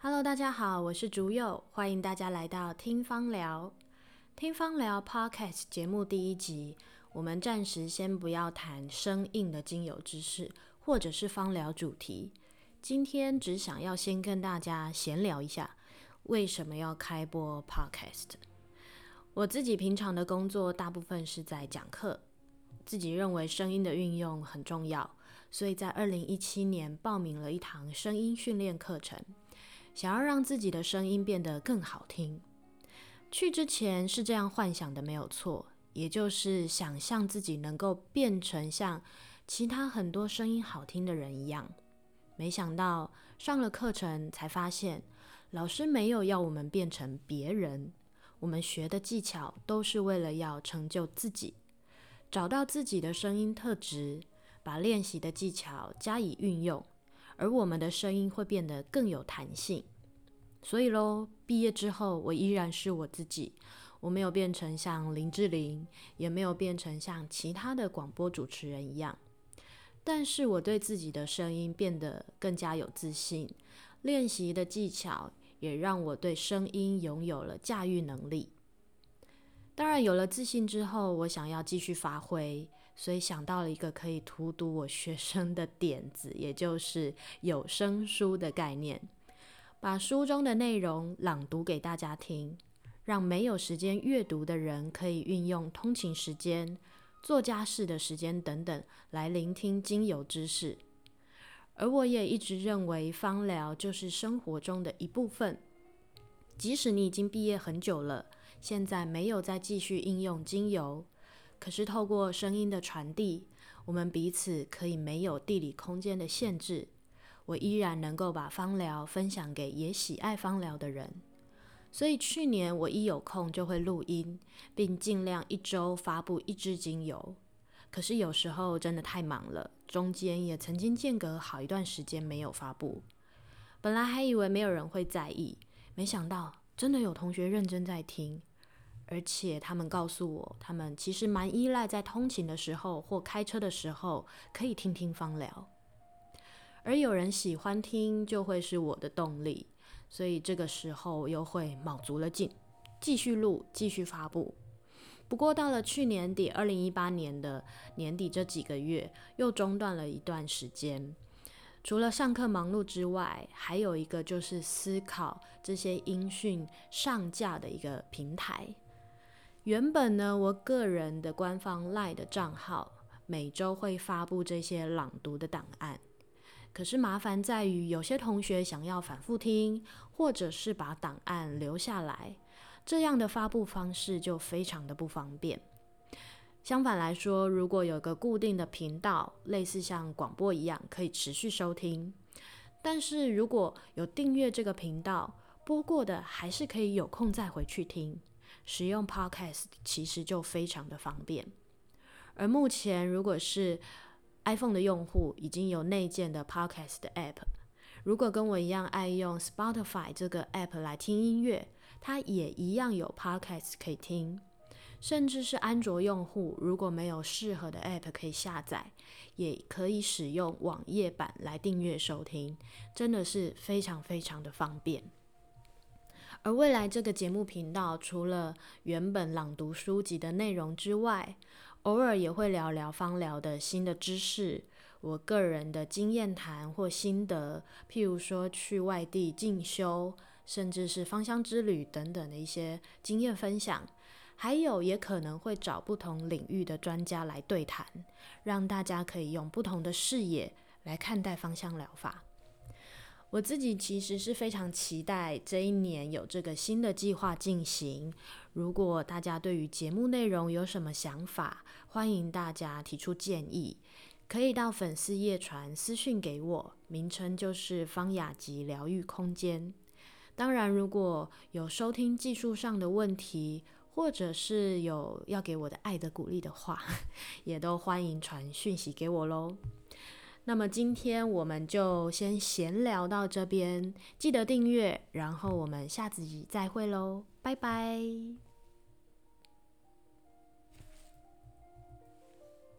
Hello，大家好，我是竹柚，欢迎大家来到听芳疗。听芳疗 Podcast 节目第一集，我们暂时先不要谈生硬的精油知识，或者是芳疗主题。今天只想要先跟大家闲聊一下，为什么要开播 Podcast。我自己平常的工作大部分是在讲课，自己认为声音的运用很重要，所以在二零一七年报名了一堂声音训练课程。想要让自己的声音变得更好听，去之前是这样幻想的，没有错，也就是想象自己能够变成像其他很多声音好听的人一样。没想到上了课程才发现，老师没有要我们变成别人，我们学的技巧都是为了要成就自己，找到自己的声音特质，把练习的技巧加以运用。而我们的声音会变得更有弹性，所以喽，毕业之后我依然是我自己，我没有变成像林志玲，也没有变成像其他的广播主持人一样，但是我对自己的声音变得更加有自信，练习的技巧也让我对声音拥有了驾驭能力。当然，有了自信之后，我想要继续发挥，所以想到了一个可以荼毒我学生的点子，也就是有声书的概念，把书中的内容朗读给大家听，让没有时间阅读的人可以运用通勤时间、做家事的时间等等来聆听精油知识。而我也一直认为，芳疗就是生活中的一部分，即使你已经毕业很久了。现在没有再继续应用精油，可是透过声音的传递，我们彼此可以没有地理空间的限制。我依然能够把芳疗分享给也喜爱芳疗的人。所以去年我一有空就会录音，并尽量一周发布一支精油。可是有时候真的太忙了，中间也曾经间隔好一段时间没有发布。本来还以为没有人会在意，没想到真的有同学认真在听。而且他们告诉我，他们其实蛮依赖在通勤的时候或开车的时候可以听听芳疗，而有人喜欢听，就会是我的动力，所以这个时候又会卯足了劲，继续录，继续发布。不过到了去年底，二零一八年的年底这几个月，又中断了一段时间。除了上课忙碌之外，还有一个就是思考这些音讯上架的一个平台。原本呢，我个人的官方 LINE 的账号每周会发布这些朗读的档案，可是麻烦在于有些同学想要反复听，或者是把档案留下来，这样的发布方式就非常的不方便。相反来说，如果有个固定的频道，类似像广播一样，可以持续收听。但是如果有订阅这个频道，播过的还是可以有空再回去听。使用 Podcast 其实就非常的方便，而目前如果是 iPhone 的用户，已经有内建的 Podcast 的 App。如果跟我一样爱用 Spotify 这个 App 来听音乐，它也一样有 Podcast 可以听。甚至是安卓用户，如果没有适合的 App 可以下载，也可以使用网页版来订阅收听，真的是非常非常的方便。而未来这个节目频道，除了原本朗读书籍的内容之外，偶尔也会聊聊芳疗的新的知识，我个人的经验谈或心得，譬如说去外地进修，甚至是芳香之旅等等的一些经验分享，还有也可能会找不同领域的专家来对谈，让大家可以用不同的视野来看待芳香疗法。我自己其实是非常期待这一年有这个新的计划进行。如果大家对于节目内容有什么想法，欢迎大家提出建议，可以到粉丝页传私讯给我，名称就是方雅集疗愈空间。当然，如果有收听技术上的问题，或者是有要给我的爱的鼓励的话，也都欢迎传讯息给我喽。那么今天我们就先闲聊到这边，记得订阅，然后我们下次再会喽，拜拜。